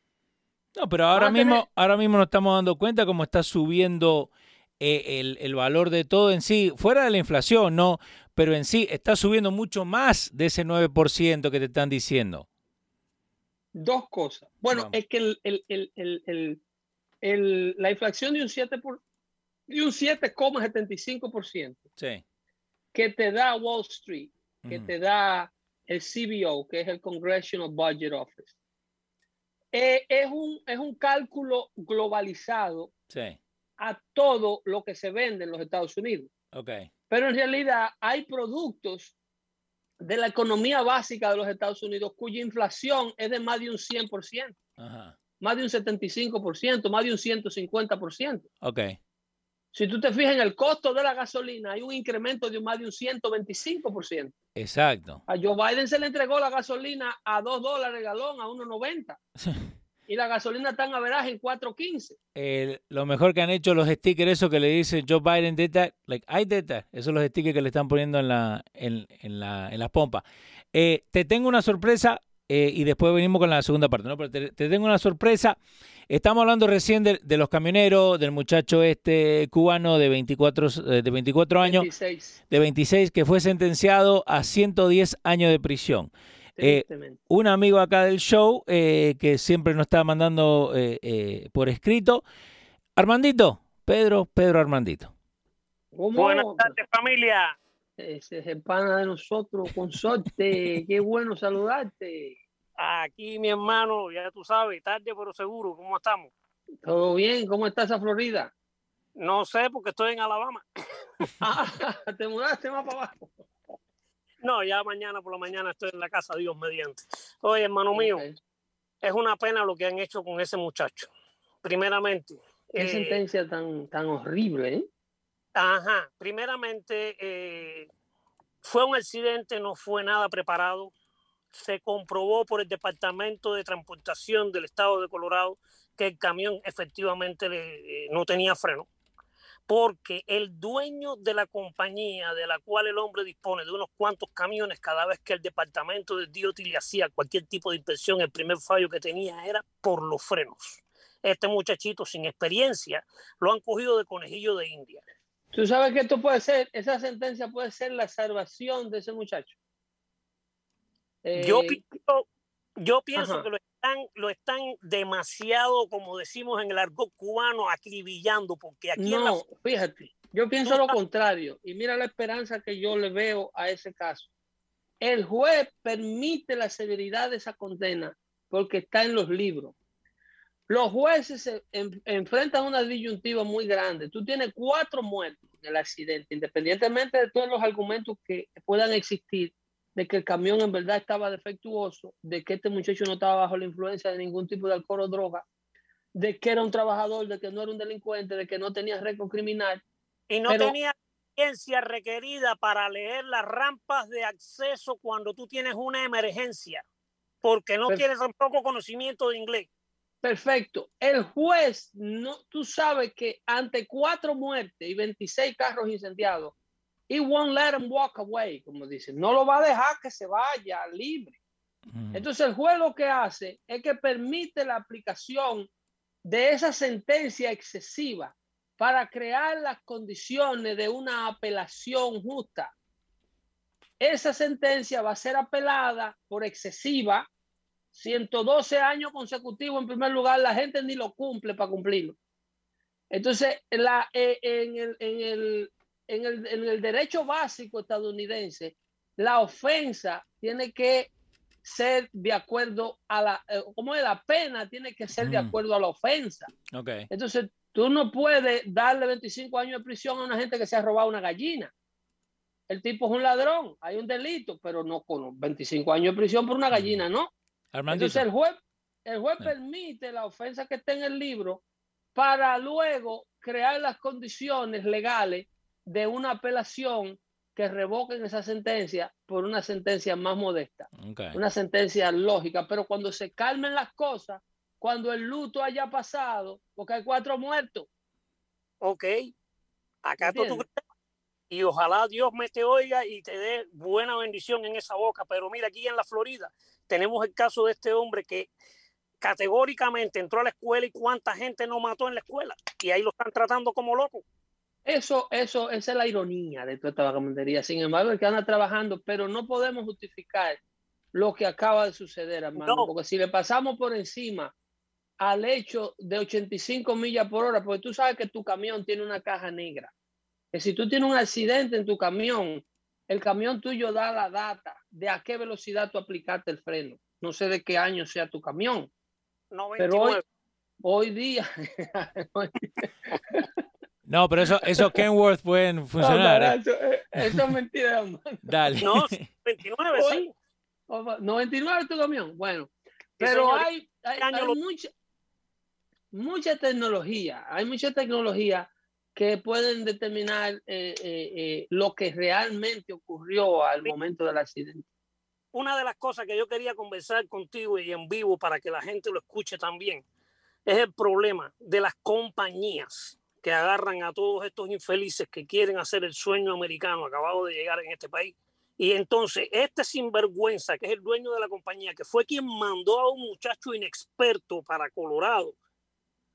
No, pero ahora Van mismo, tener- ahora mismo nos estamos dando cuenta cómo está subiendo eh, el, el valor de todo en sí, fuera de la inflación, no, pero en sí está subiendo mucho más de ese 9% que te están diciendo. Dos cosas. Bueno, Vamos. es que el, el- el- el- la inflación de un 7 por, de un 7,75% Sí. que te da Wall Street, que Ujú. te da el CBO, que es el Congressional Budget Office, eh, es, un, es un cálculo globalizado Sí. a todo lo que se vende en los Estados Unidos. Ok. Pero en realidad hay productos de la economía básica de los Estados Unidos cuya inflación es de más de un 100%, Ajá. Más de un 75%, más de un 150%. Ok. Si tú te fijas en el costo de la gasolina, hay un incremento de más de un 125%. Exacto. A Joe Biden se le entregó la gasolina a 2 dólares el galón, a 1.90. [LAUGHS] y la gasolina está en averaje en 4.15. lo mejor que han hecho los stickers, eso que le dice Joe Biden did that, like I did that. Esos son los stickers que le están poniendo en la, en, la, en las pompas. Eh, te tengo una sorpresa eh, y después venimos con la segunda parte, ¿no? Pero te, tengo una sorpresa. Estamos hablando recién de, los camioneros, del muchacho este cubano de 24, eh, de 24 años, de 26, que fue sentenciado a 110 años de prisión. Eh, un amigo acá del show que siempre nos está mandando por escrito. Armandito, Pedro, Pedro Armandito. Buenas tardes, familia. Ese es el pana de nosotros, consorte. Qué bueno saludarte. Aquí, mi hermano, ya tú sabes, tarde pero seguro, ¿cómo estamos? Todo bien, ¿cómo está esa Florida? No sé, porque estoy en Alabama. [LAUGHS] Ah, [LAUGHS] ¿Te mudaste más para abajo? No, ya mañana por la mañana estoy en la casa, Dios mediante. Oye, hermano mío, es una pena lo que han hecho con ese muchacho. Primeramente. Qué eh, sentencia tan, tan horrible, ¿eh? Ajá, primeramente eh, fue un accidente, no fue nada preparado. Se comprobó por el Departamento de Transportación del Estado de Colorado que el camión efectivamente eh, no tenía freno, porque el dueño de la compañía de la cual el hombre dispone de unos cuantos camiones, cada vez que el Departamento de DOT le hacía cualquier tipo de inspección, el primer fallo que tenía era por los frenos. Este muchachito sin experiencia lo han cogido de conejillo de India. Tú sabes que esto puede ser, esa sentencia puede ser la salvación de ese muchacho. yo eh, pienso, yo pienso que lo están, lo están demasiado, como decimos en el argot cubano, acribillando, porque aquí no, fíjate, yo pienso lo contrario, y mira la esperanza que yo le veo a ese caso. El juez permite la severidad de esa condena porque está en los libros. Los jueces se enfrentan una disyuntiva muy grande. Tú tienes cuatro muertos en el accidente, independientemente de todos los argumentos que puedan existir de que el camión en verdad estaba defectuoso, de que este muchacho no estaba bajo la influencia de ningún tipo de alcohol o droga, de que era un trabajador, de que no era un delincuente, de que no tenía récord criminal. Y no tenía experiencia requerida para leer las rampas de acceso cuando tú tienes una emergencia, porque no tienes tampoco conocimiento de inglés. Perfecto. El juez, no, tú sabes que ante cuatro muertes y 26 carros incendiados, he won't let him walk away, como dicen. No lo va a dejar que se vaya libre. Entonces el juez lo que hace es que permite la aplicación de esa sentencia excesiva para crear las condiciones de una apelación justa. Esa sentencia va a ser apelada por excesiva 112 años consecutivos en primer lugar, la gente ni lo cumple para cumplirlo. Entonces, la, eh, en, el, en, el, en, el, en, el, derecho básico estadounidense, la ofensa tiene que ser de acuerdo a la, eh, como es la pena, tiene que ser de acuerdo a la ofensa. Okay. Entonces, tú no puedes darle 25 años de prisión a una gente que se ha robado una gallina. El tipo es un ladrón, hay un delito, pero no con 25 años de prisión por una gallina, ¿no? Entonces el juez, el juez permite la ofensa que está en el libro para luego crear las condiciones legales de una apelación que revoquen esa sentencia por una sentencia más modesta, una sentencia lógica. Pero cuando se calmen las cosas, cuando el luto haya pasado, porque hay cuatro muertos. Ok, acá tú y ojalá Dios me te oiga y te dé buena bendición en esa boca. Pero mira, aquí en la Florida tenemos el caso de este hombre que categóricamente entró a la escuela y cuánta gente no mató en la escuela y ahí lo están tratando como loco. Eso, eso, esa es la ironía de toda esta vagabundería. Sin embargo, el que anda trabajando, pero no podemos justificar lo que acaba de suceder, hermano, porque si le pasamos por encima al hecho de 85 millas por hora, porque tú sabes que tu camión tiene una caja negra, que si tú tienes un accidente en tu camión, el camión tuyo da la data de a qué velocidad tú aplicaste el freno. No sé de qué año sea tu camión. Pero hoy, [LAUGHS] hoy día. no, pero eso, eso Kenworth pueden funcionar. ¿eh? Eh, eso, es mentira. Dale. No, 29 sí. 99 es tu camión. Bueno, pero hay, hay, hay mucha, mucha tecnología. Hay mucha tecnología que pueden determinar eh, eh, eh, lo que realmente ocurrió al momento del accidente. Una de las cosas que yo quería conversar contigo y en vivo para que la gente lo escuche también es el problema de las compañías que agarran a todos estos infelices que quieren hacer el sueño americano acabado de llegar en este país. Y entonces, este sinvergüenza, que es el dueño de la compañía, que fue quien mandó a un muchacho inexperto para Colorado,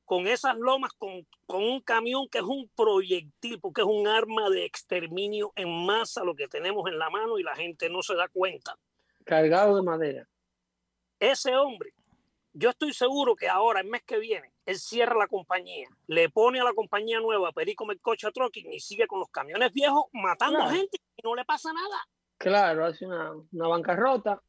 con esas lomas, con, con, un camión que es un proyectil, porque es un arma de exterminio en masa lo que tenemos en la mano y la gente no se da cuenta. Cargado de madera. Ese hombre yo estoy seguro que ahora, el mes que viene, él cierra la compañía, le pone a la compañía nueva Perico Mercocha Trucking y sigue con los camiones viejos matando Claro. gente y no le pasa nada. Claro, hace una, una bancarrota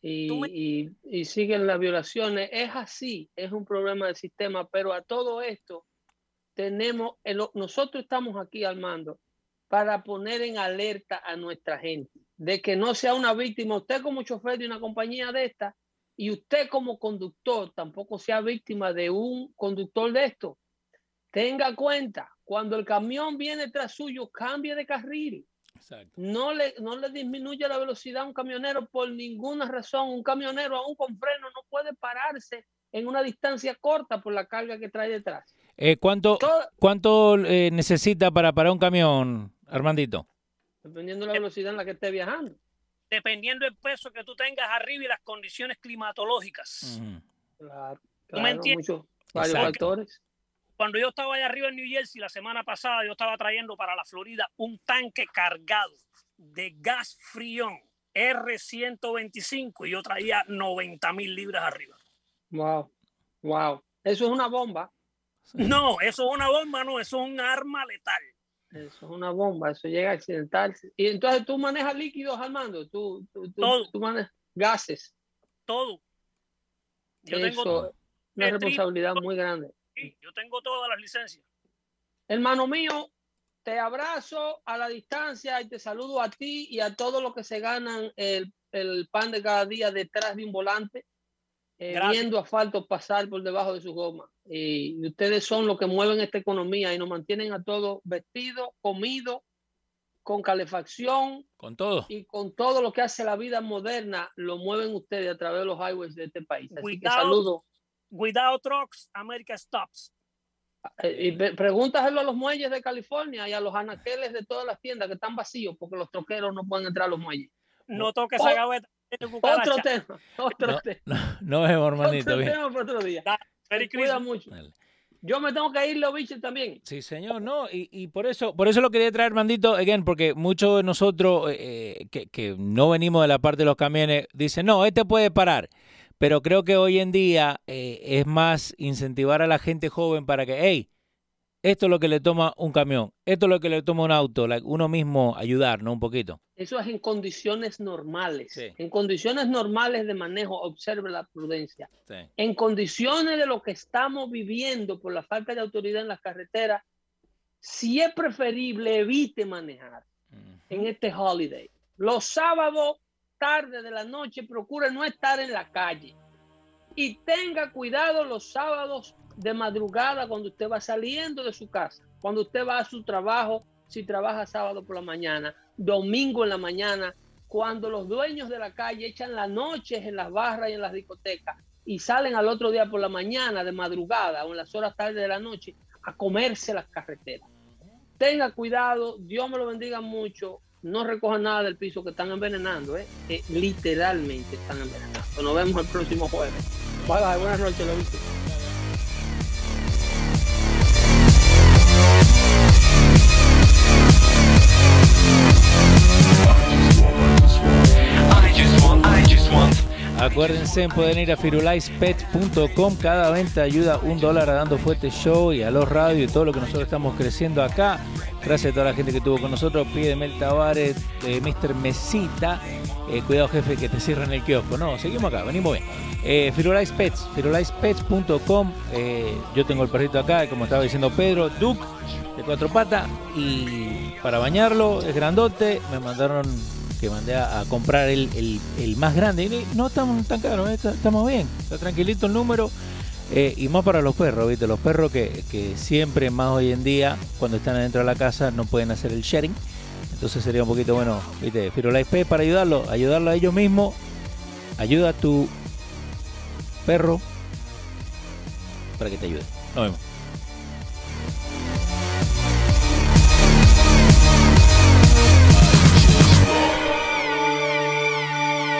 y, siguen las violaciones. Es así, es un problema del sistema, pero a todo esto tenemos, nosotros estamos aquí al mando para poner en alerta a nuestra gente de que no sea una víctima. Usted como chofer de una compañía de esta y usted como conductor tampoco sea víctima de un conductor de esto. Tenga cuenta, cuando el camión viene tras suyo, cambie de carril Exacto. no le, no le disminuye la velocidad a un camionero por ninguna razón. Un camionero aún con freno no puede pararse en una distancia corta por la carga que trae detrás. Eh, ¿Cuánto, Todo- cuánto eh, necesita para parar un camión, Armandito? dependiendo de la velocidad en la que esté viajando. Dependiendo del peso que tú tengas arriba y las condiciones climatológicas. Claro, muchos, varios Exacto. factores. Cuando yo estaba allá arriba en New Jersey la semana pasada, yo estaba trayendo para la Florida un tanque cargado de gas frión R125 y yo traía 90 mil libras arriba. Wow, wow. Eso es una bomba. No, eso es una bomba, no, eso es un arma letal. Eso es una bomba. Eso llega a accidentarse. Y entonces tú manejas líquidos, Armando. Tú, tú, tú, Todo. tú manejas gases. Todo. Yo Eso tengo, una responsabilidad muy grande. Sí, yo tengo todas las licencias. Hermano mío, te abrazo a la distancia y te saludo a ti y a todos los que se ganan el, el pan de cada día detrás de un volante, eh, viendo asfalto pasar por debajo de su goma. Y ustedes son los que mueven esta economía y nos mantienen a todos vestidos, comidos, con calefacción Con todo. y con todo lo que hace la vida moderna, lo mueven ustedes a través de los highways de este país. Así que Cuidado. saludo. Without trucks, America stops. Eh, Y pregúntaselo a los muelles de California y a los anaqueles de todas las tiendas que están vacíos porque los troqueros no pueden entrar a los muelles. No toques esa gaveta. Otro tema, [LAUGHS] otro No, tema, no, nos vemos, Armandito. otro Bien. tema para otro día. Te cuida mucho. Dale. Yo me tengo que ir, los bichos también. Sí, señor, no, y, y por eso, por eso lo quería traer, Mandito, again, porque muchos de nosotros eh, que, que no venimos de la parte de los camiones dicen, no, este puede parar. Pero creo que hoy en día eh, es más incentivar a la gente joven para que, hey, esto es lo que le toma un camión, esto es lo que le toma un auto, like, uno mismo ayudar, ¿no? Un poquito. Eso es en condiciones normales. Sí. En condiciones normales de manejo, observe la prudencia. Sí. En condiciones de lo que estamos viviendo por la falta de autoridad en las carreteras, si es preferible, evite manejar en este holiday. Los sábados, tarde de la noche, procure no estar en la calle. Y tenga cuidado los sábados de madrugada cuando usted va saliendo de su casa, cuando usted va a su trabajo, si trabaja sábado por la mañana, domingo en la mañana, cuando los dueños de la calle echan las noches en las barras y en las discotecas y salen al otro día por la mañana de madrugada o en las horas tarde de la noche a comerse las carreteras. Tenga cuidado, Dios me lo bendiga mucho. No recojan nada del piso que están envenenando, ¿eh? Eh, literalmente están envenenando. Nos vemos el próximo jueves. Bye, bye. Buenas noches, lo. Acuérdense, pueden ir a firulaispet.com. Cada venta ayuda un dólar a Dando Fuerte Show y a los radios y todo lo que nosotros estamos creciendo acá. Gracias a toda la gente que estuvo con nosotros. Pide Mel Tavares, eh, Mr. Mesita. Cuidado, jefe, que te cierran el kiosco. No, seguimos acá, venimos bien. Eh, Firulais Pets, firulaispets.com. Eh, yo tengo el perrito acá, como estaba diciendo Pedro, Duke, de cuatro patas. Y para bañarlo, es grandote. Me mandaron que mandé a, comprar el, el- más grande. Y no estamos tan caro, eh, estamos bien. Está tranquilito el número. Eh, y más para los perros, ¿viste? Los perros que, que siempre, más hoy en día, cuando están adentro de la casa, no pueden hacer el sharing. Entonces sería un poquito bueno, ¿viste? Firulais P para ayudarlo, ayudarlo a ellos mismos. Ayuda a tu perro para que te ayude. Nos vemos.